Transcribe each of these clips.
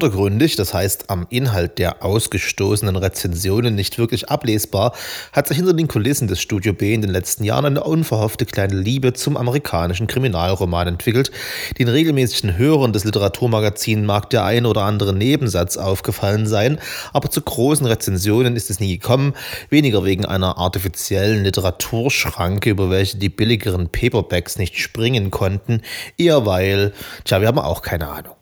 Vordergründig, das heißt am Inhalt der ausgestoßenen Rezensionen nicht wirklich ablesbar, hat sich hinter den Kulissen des Studio B in den letzten Jahren eine unverhoffte kleine Liebe zum amerikanischen Kriminalroman entwickelt. Den regelmäßigen Hörern des Literaturmagazins mag der ein oder andere Nebensatz aufgefallen sein, aber zu großen Rezensionen ist es nie gekommen, weniger wegen einer artifiziellen Literaturschranke, über welche die billigeren Paperbacks nicht springen konnten, eher weil, tja, wir haben auch keine Ahnung.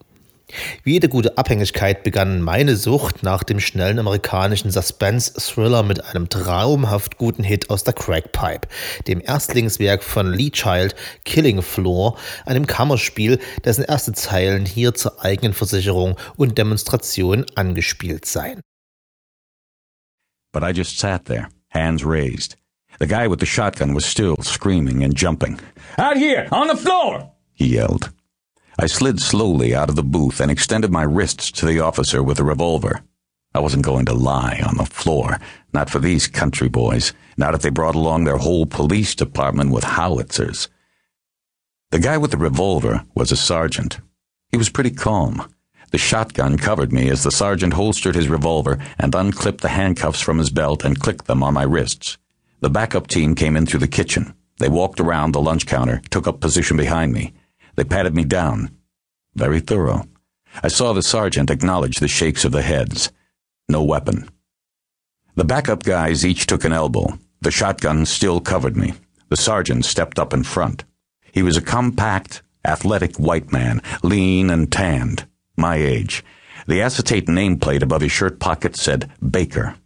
Wie jede gute Abhängigkeit begann meine Sucht nach dem schnellen amerikanischen Suspense-Thriller mit einem traumhaft guten Hit aus der Crackpipe, dem Erstlingswerk von Lee Child, Killing Floor, einem Kammerspiel, dessen erste Zeilen hier zur eigenen Versicherung und Demonstration angespielt seien. But I just sat there, hands raised. The guy with the shotgun was still screaming and jumping. Out here, on the floor! he yelled. I slid slowly out of the booth and extended my wrists to the officer with the revolver. I wasn't going to lie on the floor, not for these country boys, not if they brought along their whole police department with howitzers. The guy with the revolver was a sergeant. He was pretty calm. The shotgun covered me as the sergeant holstered his revolver and unclipped the handcuffs from his belt and clicked them on my wrists. The backup team came in through the kitchen. They walked around the lunch counter, took up position behind me. They patted me down. Very thorough. I saw the sergeant acknowledge the shakes of the heads. No weapon. The backup guys each took an elbow. The shotgun still covered me. The sergeant stepped up in front. He was a compact, athletic white man, lean and tanned, my age. The acetate nameplate above his shirt pocket said Baker.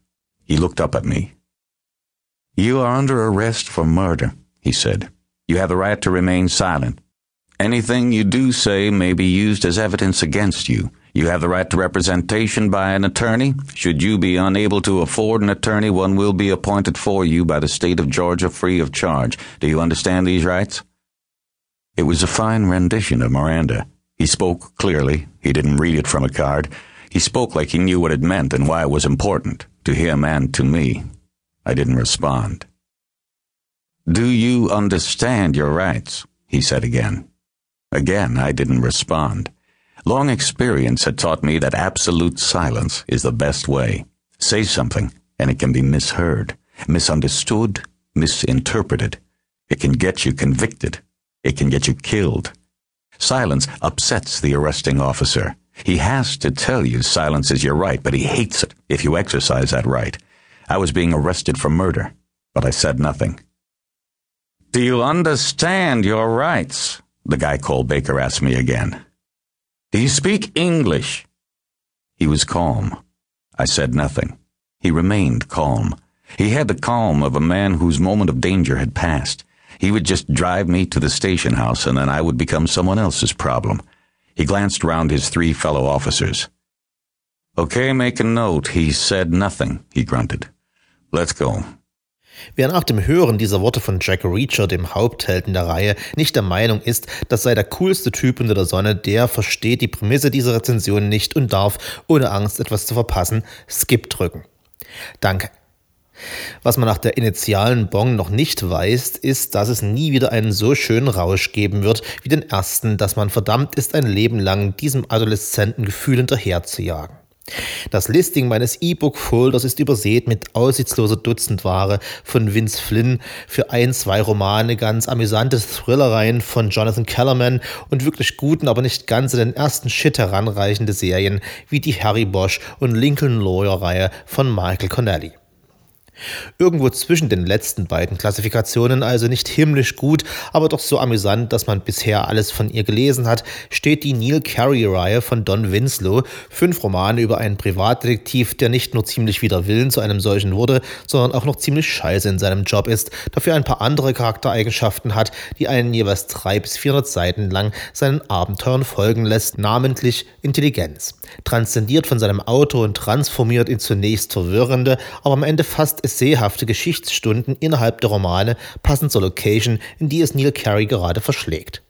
He looked up at me. You are under arrest for murder, he said. You have the right to remain silent. Anything you do say may be used as evidence against you. You have the right to representation by an attorney. Should you be unable to afford an attorney, one will be appointed for you by the state of Georgia free of charge. Do you understand these rights? It was a fine rendition of Miranda. He spoke clearly. He didn't read it from a card. He spoke like he knew what it meant and why it was important, to him and to me. I didn't respond. Do you understand your rights? He said again. Again, I didn't respond. Long experience had taught me that absolute silence is the best way. Say something, and it can be misheard, misunderstood, misinterpreted. It can get you convicted. It can get you killed. Silence upsets the arresting officer. He has to tell you silence is your right, but he hates it if you exercise that right. I was being arrested for murder, but I said nothing. Do you understand your rights? The guy called Baker asked me again. Do you speak English? He was calm. I said nothing. He remained calm. He had the calm of a man whose moment of danger had passed. He would just drive me to the station house and then I would become someone else's problem. He glanced round his three fellow officers. Okay, make a note. He said nothing, he grunted. Let's go. Wer nach dem Hören dieser Worte von Jack Reacher, dem Haupthelden der Reihe, nicht der Meinung ist, das sei der coolste Typ unter der Sonne, der versteht die Prämisse dieser Rezension nicht und darf, ohne Angst etwas zu verpassen, Skip drücken. Danke. Was man nach der initialen Bong noch nicht weiß, ist, dass es nie wieder einen so schönen Rausch geben wird wie den ersten, dass man verdammt ist, ein Leben lang diesem adoleszenten Gefühl hinterherzujagen. Das Listing meines E-Book-Folders ist übersät mit aussichtsloser Dutzendware von Vince Flynn für ein, zwei Romane, ganz amüsante Thrillereien von Jonathan Kellerman und wirklich guten, aber nicht ganz in den ersten Shit heranreichende Serien wie die Harry Bosch und Lincoln Lawyer-Reihe von Michael Connelly. Irgendwo zwischen den letzten beiden Klassifikationen, also nicht himmlisch gut, aber doch so amüsant, dass man bisher alles von ihr gelesen hat, steht die Neil Carey-Reihe von Don Winslow, fünf Romane über einen Privatdetektiv, der nicht nur ziemlich wider Willen zu einem solchen wurde, sondern auch noch ziemlich scheiße in seinem Job ist, dafür ein paar andere Charaktereigenschaften hat, die einen jeweils drei bis vierhundert Seiten lang seinen Abenteuern folgen lässt, namentlich Intelligenz. Transzendiert von seinem Auto und transformiert in zunächst verwirrende, aber am Ende fast essayhafte Geschichtsstunden innerhalb der Romane passend zur Location, in die es Neil Carey gerade verschlägt.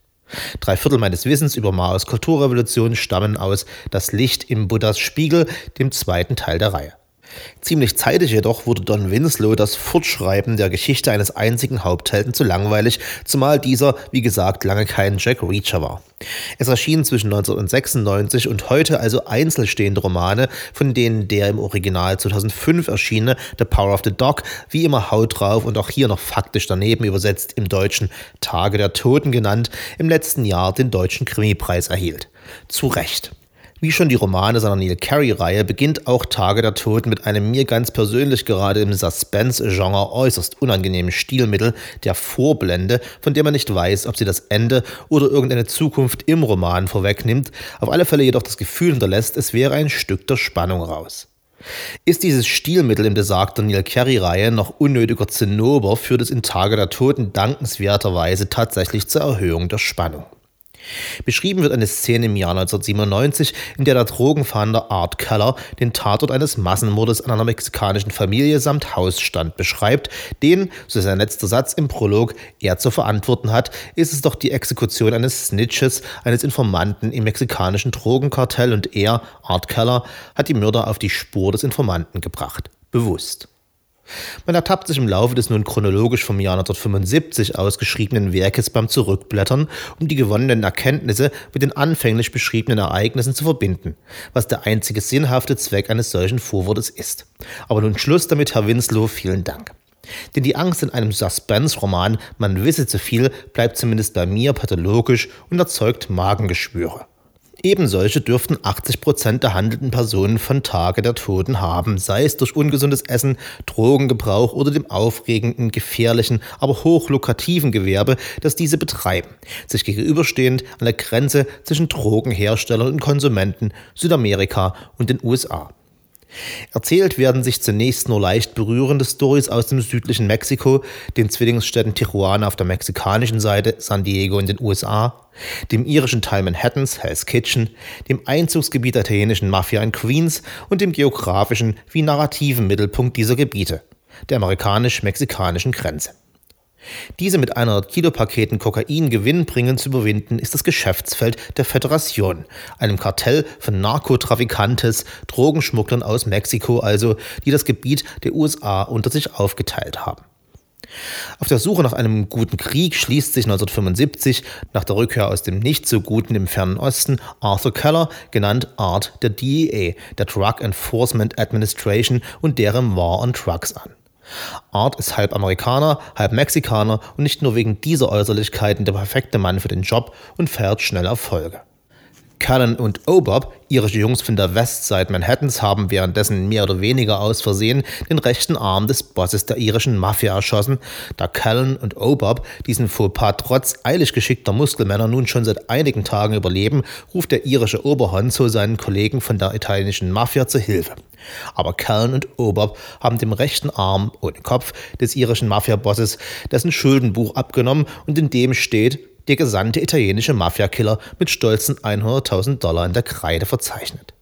Drei Viertel meines Wissens über Maos Kulturrevolution stammen aus Das Licht im Buddhas Spiegel, dem zweiten Teil der Reihe. Ziemlich zeitig jedoch wurde Don Winslow das Fortschreiben der Geschichte eines einzigen Haupthelden zu langweilig, zumal dieser, wie gesagt, lange kein Jack Reacher war. Es erschienen zwischen 1996 und heute also einzelstehende Romane, von denen der im Original 2005 erschienene The Power of the Dog wie immer Haut drauf und auch hier noch faktisch daneben übersetzt im Deutschen Tage der Toten genannt, im letzten Jahr den Deutschen Krimipreis erhielt. Zu Recht. Wie schon die Romane seiner Neil Carey-Reihe beginnt auch Tage der Toten mit einem mir ganz persönlich gerade im Suspense-Genre äußerst unangenehmen Stilmittel der Vorblende, von der man nicht weiß, ob sie das Ende oder irgendeine Zukunft im Roman vorwegnimmt, auf alle Fälle jedoch das Gefühl hinterlässt, es wäre ein Stück der Spannung raus. Ist dieses Stilmittel im besagten Neil Carey-Reihe noch unnötiger Zinnober, führt es in Tage der Toten dankenswerterweise tatsächlich zur Erhöhung der Spannung. Beschrieben wird eine Szene im Jahr 1997, in der der Drogenfahnder Art Keller den Tatort eines Massenmordes an einer mexikanischen Familie samt Hausstand beschreibt, den, so sein letzter Satz im Prolog, er zu verantworten hat, ist es doch die Exekution eines Snitches, eines Informanten im mexikanischen Drogenkartell und er, Art Keller, hat die Mörder auf die Spur des Informanten gebracht. Bewusst. Man ertappt sich im Laufe des nun chronologisch vom Jahr 1975 ausgeschriebenen Werkes beim Zurückblättern, um die gewonnenen Erkenntnisse mit den anfänglich beschriebenen Ereignissen zu verbinden, was der einzige sinnhafte Zweck eines solchen Vorwortes ist. Aber nun Schluss damit, Herr Winslow, vielen Dank. Denn die Angst in einem Suspense-Roman, man wisse zu viel, bleibt zumindest bei mir pathologisch und erzeugt Magengeschwüre. Ebensolche dürften 80 Prozent der handelnden Personen von Tage der Toten haben, sei es durch ungesundes Essen, Drogengebrauch oder dem aufregenden, gefährlichen, aber hochlukrativen Gewerbe, das diese betreiben, sich gegenüberstehend an der Grenze zwischen Drogenherstellern und Konsumenten, Südamerika und den USA. Erzählt werden sich zunächst nur leicht berührende Stories aus dem südlichen Mexiko, den Zwillingsstädten Tijuana auf der mexikanischen Seite, San Diego in den USA, dem irischen Teil Manhattans, Hell's Kitchen, dem Einzugsgebiet der italienischen Mafia in Queens und dem geografischen wie narrativen Mittelpunkt dieser Gebiete, der amerikanisch-mexikanischen Grenze. Diese mit 100 Kilopaketen Kokain gewinnbringend zu überwinden, ist das Geschäftsfeld der Föderation, einem Kartell von Narkotrafikantes, Drogenschmugglern aus Mexiko also, die das Gebiet der USA unter sich aufgeteilt haben. Auf der Suche nach einem guten Krieg schließt sich 1975 nach der Rückkehr aus dem nicht so guten im fernen Osten Arthur Keller, genannt Art der DEA, der Drug Enforcement Administration und deren War on Drugs an. Art ist halb Amerikaner, halb Mexikaner und nicht nur wegen dieser Äußerlichkeiten der perfekte Mann für den Job und fährt schnell Erfolge. Callan und Obob, irische Jungs von der Westside Manhattans, haben währenddessen mehr oder weniger aus Versehen den rechten Arm des Bosses der irischen Mafia erschossen. Da Callan und Obob diesen Fauxpas trotz eilig geschickter Muskelmänner nun schon seit einigen Tagen überleben, ruft der irische Oberhonzo seinen Kollegen von der italienischen Mafia zu Hilfe. Aber Callan und Obob haben dem rechten Arm ohne Kopf des irischen Mafia-Bosses dessen Schuldenbuch abgenommen und in dem steht, der gesandte italienische Mafiakiller mit stolzen 100.000 Dollar in der Kreide verzeichnet.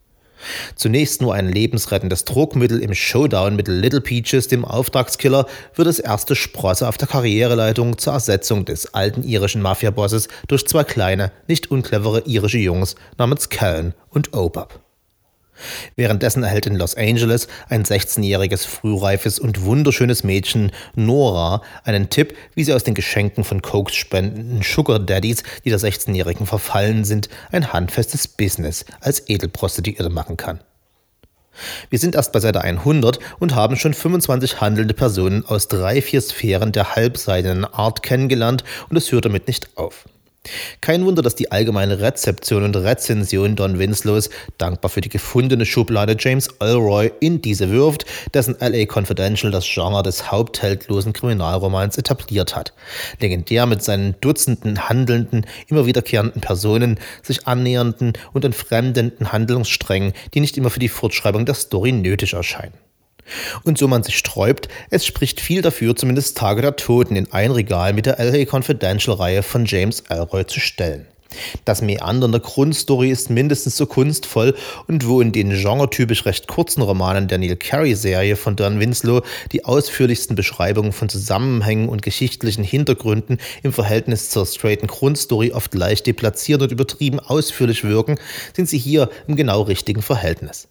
Zunächst nur ein lebensrettendes Druckmittel im Showdown mit Little Peaches, dem Auftragskiller, wird das erste Sprosse auf der Karriereleitung zur Ersetzung des alten irischen Mafiabosses durch zwei kleine, nicht unclevere irische Jungs namens Callan und Opap. Währenddessen erhält in Los Angeles ein 16-jähriges, frühreifes und wunderschönes Mädchen, Nora, einen Tipp, wie sie aus den Geschenken von Cokes spendenden Sugar Daddies, die der 16-Jährigen verfallen sind, ein handfestes Business als Edelprostituierte machen kann. Wir sind erst bei Seite 100 und haben schon 25 handelnde Personen aus drei, vier Sphären der halbseidenen Art kennengelernt und es hört damit nicht auf. Kein Wunder, dass die allgemeine Rezeption und Rezension Don Winslows dankbar für die gefundene Schublade James Elroy in diese wirft, dessen LA Confidential das Genre des hauptheldlosen Kriminalromans etabliert hat. Legendär mit seinen Dutzenden handelnden, immer wiederkehrenden Personen, sich annähernden und entfremdenden Handlungssträngen, die nicht immer für die Fortschreibung der Story nötig erscheinen. Und so man sich sträubt, es spricht viel dafür, zumindest Tage der Toten in ein Regal mit der LA Confidential-Reihe von James Elroy zu stellen. Das Meandern der Grundstory ist mindestens so kunstvoll und wo in den genretypisch recht kurzen Romanen der Neil Carey-Serie von Don Winslow die ausführlichsten Beschreibungen von Zusammenhängen und geschichtlichen Hintergründen im Verhältnis zur straighten Grundstory oft leicht deplatziert und übertrieben ausführlich wirken, sind sie hier im genau richtigen Verhältnis.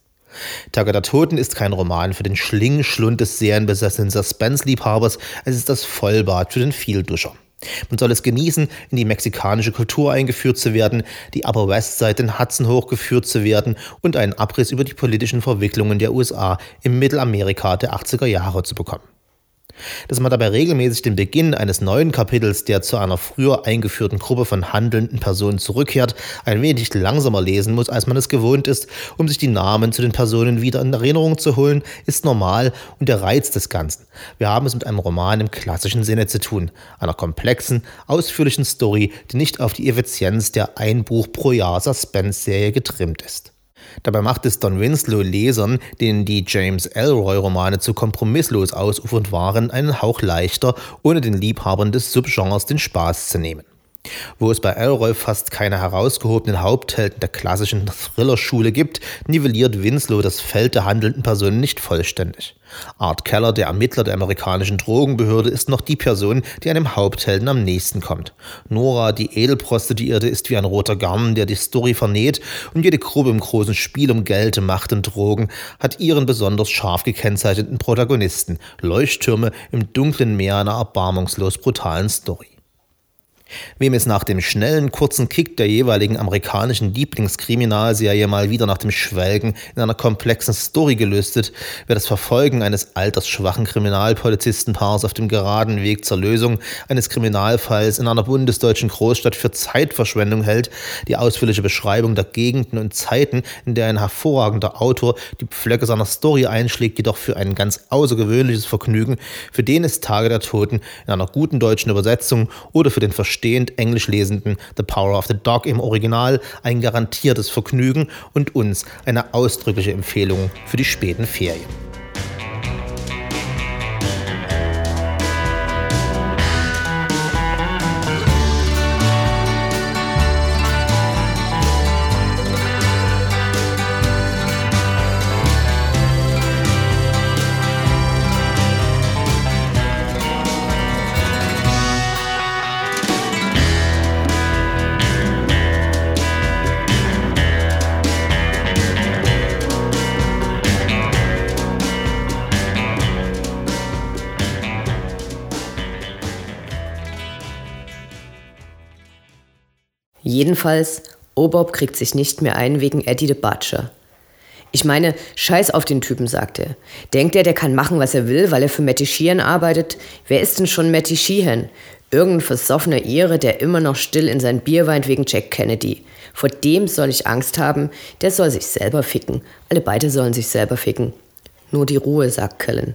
Tage der Toten ist kein Roman für den Schlingschlund des serienbesessenen Suspense-Liebhabers, es ist das Vollbad für den Vielduscher. Man soll es genießen, in die mexikanische Kultur eingeführt zu werden, die Upper West Side den Hudson hochgeführt zu werden und einen Abriss über die politischen Verwicklungen der USA im Mittelamerika der 80er Jahre zu bekommen dass man dabei regelmäßig den Beginn eines neuen Kapitels, der zu einer früher eingeführten Gruppe von handelnden Personen zurückkehrt, ein wenig langsamer lesen muss, als man es gewohnt ist, um sich die Namen zu den Personen wieder in Erinnerung zu holen, ist normal und der Reiz des Ganzen. Wir haben es mit einem Roman im klassischen Sinne zu tun, einer komplexen, ausführlichen Story, die nicht auf die Effizienz der ein Buch pro Jahr Suspense-Serie getrimmt ist. Dabei macht es Don Winslow Lesern, denen die James Elroy-Romane zu kompromisslos ausufernd waren, einen Hauch leichter, ohne den Liebhabern des Subgenres den Spaß zu nehmen. Wo es bei Elroy fast keine herausgehobenen Haupthelden der klassischen Thriller-Schule gibt, nivelliert Winslow das Feld der handelnden Personen nicht vollständig. Art Keller, der Ermittler der amerikanischen Drogenbehörde, ist noch die Person, die einem Haupthelden am nächsten kommt. Nora, die Edelprostituierte, ist wie ein roter Garn, der die Story vernäht und jede Gruppe im großen Spiel um Geld, Macht und Drogen hat ihren besonders scharf gekennzeichneten Protagonisten, Leuchttürme im dunklen Meer einer erbarmungslos brutalen Story. Wem es nach dem schnellen, kurzen Kick der jeweiligen amerikanischen Lieblingskriminalserie mal wieder nach dem Schwelgen in einer komplexen Story gelüstet, wer das Verfolgen eines altersschwachen Kriminalpolizistenpaars auf dem geraden Weg zur Lösung eines Kriminalfalls in einer bundesdeutschen Großstadt für Zeitverschwendung hält, die ausführliche Beschreibung der Gegenden und Zeiten, in der ein hervorragender Autor die Pflöcke seiner Story einschlägt, jedoch für ein ganz außergewöhnliches Vergnügen, für den ist Tage der Toten in einer guten deutschen Übersetzung oder für den Verständnis verstehend Englisch lesenden The Power of the Dog im Original ein garantiertes Vergnügen und uns eine ausdrückliche Empfehlung für die späten Ferien. Jedenfalls, Obob kriegt sich nicht mehr ein wegen Eddie the Butcher. Ich meine, scheiß auf den Typen, sagt er. Denkt er, der kann machen, was er will, weil er für Matty Sheehan arbeitet? Wer ist denn schon Matty Sheehan? Irgendein versoffener Ehre, der immer noch still in sein Bier weint wegen Jack Kennedy. Vor dem soll ich Angst haben, der soll sich selber ficken. Alle beide sollen sich selber ficken. Nur die Ruhe, sagt Kellen.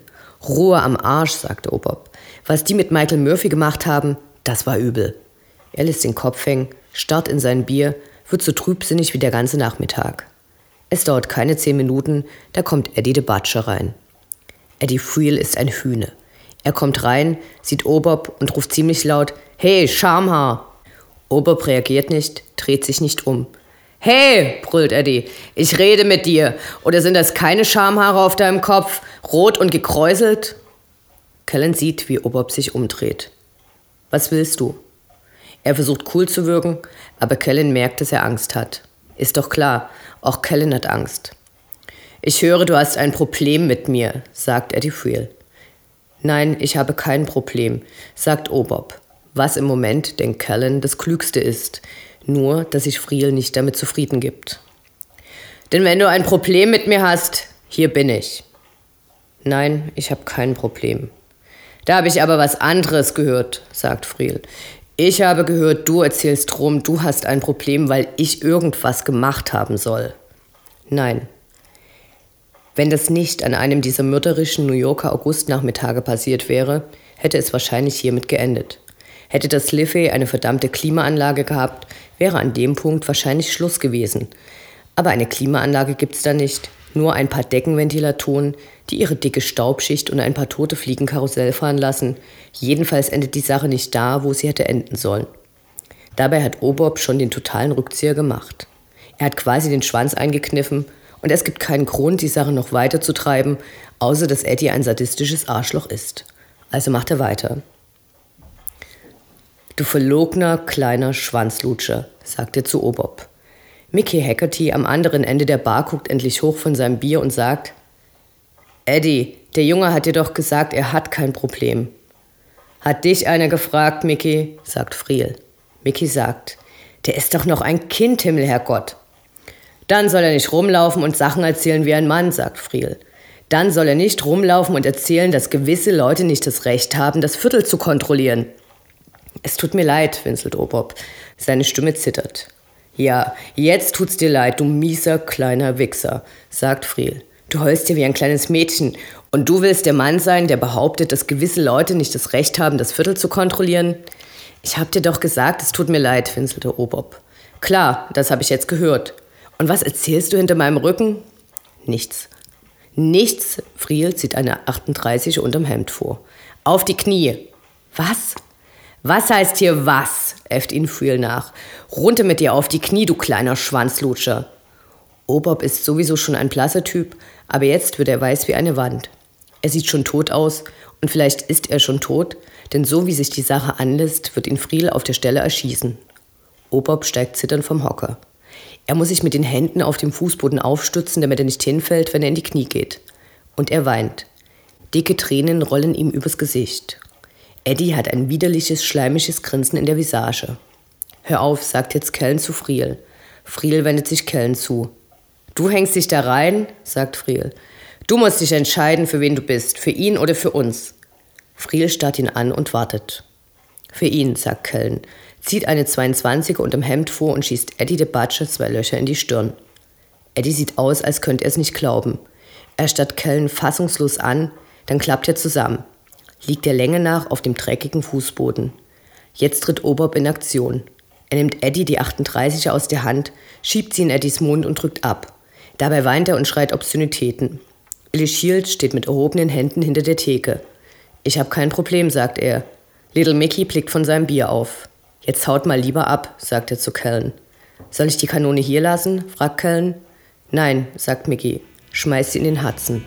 Ruhe am Arsch, sagte Obob. Was die mit Michael Murphy gemacht haben, das war übel. Er lässt den Kopf hängen starrt in sein Bier, wird so trübsinnig wie der ganze Nachmittag. Es dauert keine zehn Minuten, da kommt Eddie de Butcher rein. Eddie Friel ist ein Hühne. Er kommt rein, sieht Obob und ruft ziemlich laut: Hey, Schamhaar! Obob reagiert nicht, dreht sich nicht um. Hey, brüllt Eddie, ich rede mit dir. Oder sind das keine Schamhaare auf deinem Kopf, rot und gekräuselt? Kellen sieht, wie Obob sich umdreht. Was willst du? Er versucht cool zu wirken, aber Kellen merkt, dass er Angst hat. Ist doch klar, auch Kellen hat Angst. Ich höre, du hast ein Problem mit mir, sagt Eddie Friel. Nein, ich habe kein Problem, sagt Obob. Was im Moment, denkt Kellen, das Klügste ist. Nur, dass sich Friel nicht damit zufrieden gibt. Denn wenn du ein Problem mit mir hast, hier bin ich. Nein, ich habe kein Problem. Da habe ich aber was anderes gehört, sagt Friel. Ich habe gehört, du erzählst rum, du hast ein Problem, weil ich irgendwas gemacht haben soll. Nein. Wenn das nicht an einem dieser mörderischen New Yorker Augustnachmittage passiert wäre, hätte es wahrscheinlich hiermit geendet. Hätte das Liffey eine verdammte Klimaanlage gehabt, wäre an dem Punkt wahrscheinlich Schluss gewesen. Aber eine Klimaanlage gibt's da nicht, nur ein paar Deckenventilatoren, die ihre dicke Staubschicht und ein paar tote Fliegen Karussell fahren lassen. Jedenfalls endet die Sache nicht da, wo sie hätte enden sollen. Dabei hat Obob schon den totalen Rückzieher gemacht. Er hat quasi den Schwanz eingekniffen und es gibt keinen Grund, die Sache noch weiter zu treiben, außer dass Eddie ein sadistisches Arschloch ist. Also macht er weiter. Du verlogener kleiner Schwanzlutscher, sagt er zu Obob. Mickey Hackerty am anderen Ende der Bar guckt endlich hoch von seinem Bier und sagt, Eddie, der Junge hat dir doch gesagt, er hat kein Problem. Hat dich einer gefragt, Mickey? sagt Friel. Mickey sagt, der ist doch noch ein Kind, Himmelherrgott. Dann soll er nicht rumlaufen und Sachen erzählen wie ein Mann, sagt Friel. Dann soll er nicht rumlaufen und erzählen, dass gewisse Leute nicht das Recht haben, das Viertel zu kontrollieren. Es tut mir leid, winselt Obob. Seine Stimme zittert. Ja, jetzt tut's dir leid, du mieser kleiner Wichser, sagt Friel. Du heulst dir wie ein kleines Mädchen und du willst der Mann sein, der behauptet, dass gewisse Leute nicht das Recht haben, das Viertel zu kontrollieren? Ich hab dir doch gesagt, es tut mir leid, winselte Obob. Klar, das habe ich jetzt gehört. Und was erzählst du hinter meinem Rücken? Nichts. Nichts. Friel zieht eine 38 unterm Hemd vor. Auf die Knie. Was? Was heißt hier was? äfft ihn Friel nach. Runter mit dir auf die Knie, du kleiner Schwanzlutscher. Obob ist sowieso schon ein blasser Typ, aber jetzt wird er weiß wie eine Wand. Er sieht schon tot aus und vielleicht ist er schon tot, denn so wie sich die Sache anlässt, wird ihn Friel auf der Stelle erschießen. Obob steigt zitternd vom Hocker. Er muss sich mit den Händen auf dem Fußboden aufstützen, damit er nicht hinfällt, wenn er in die Knie geht. Und er weint. Dicke Tränen rollen ihm übers Gesicht. Eddie hat ein widerliches, schleimisches Grinsen in der Visage. Hör auf, sagt jetzt Kellen zu Friel. Friel wendet sich Kellen zu. Du hängst dich da rein, sagt Friel. Du musst dich entscheiden, für wen du bist, für ihn oder für uns. Friel starrt ihn an und wartet. Für ihn, sagt Kellen, zieht eine 22er unterm Hemd vor und schießt Eddie de Butcher zwei Löcher in die Stirn. Eddie sieht aus, als könnte er es nicht glauben. Er starrt Kellen fassungslos an, dann klappt er zusammen. Liegt der Länge nach auf dem dreckigen Fußboden. Jetzt tritt Obob in Aktion. Er nimmt Eddie die 38er aus der Hand, schiebt sie in Eddies Mund und drückt ab. Dabei weint er und schreit Obszönitäten. Billy Shields steht mit erhobenen Händen hinter der Theke. Ich habe kein Problem, sagt er. Little Mickey blickt von seinem Bier auf. Jetzt haut mal lieber ab, sagt er zu Kellen. Soll ich die Kanone hier lassen? fragt Kellen. Nein, sagt Mickey. Schmeiß sie in den Hudson.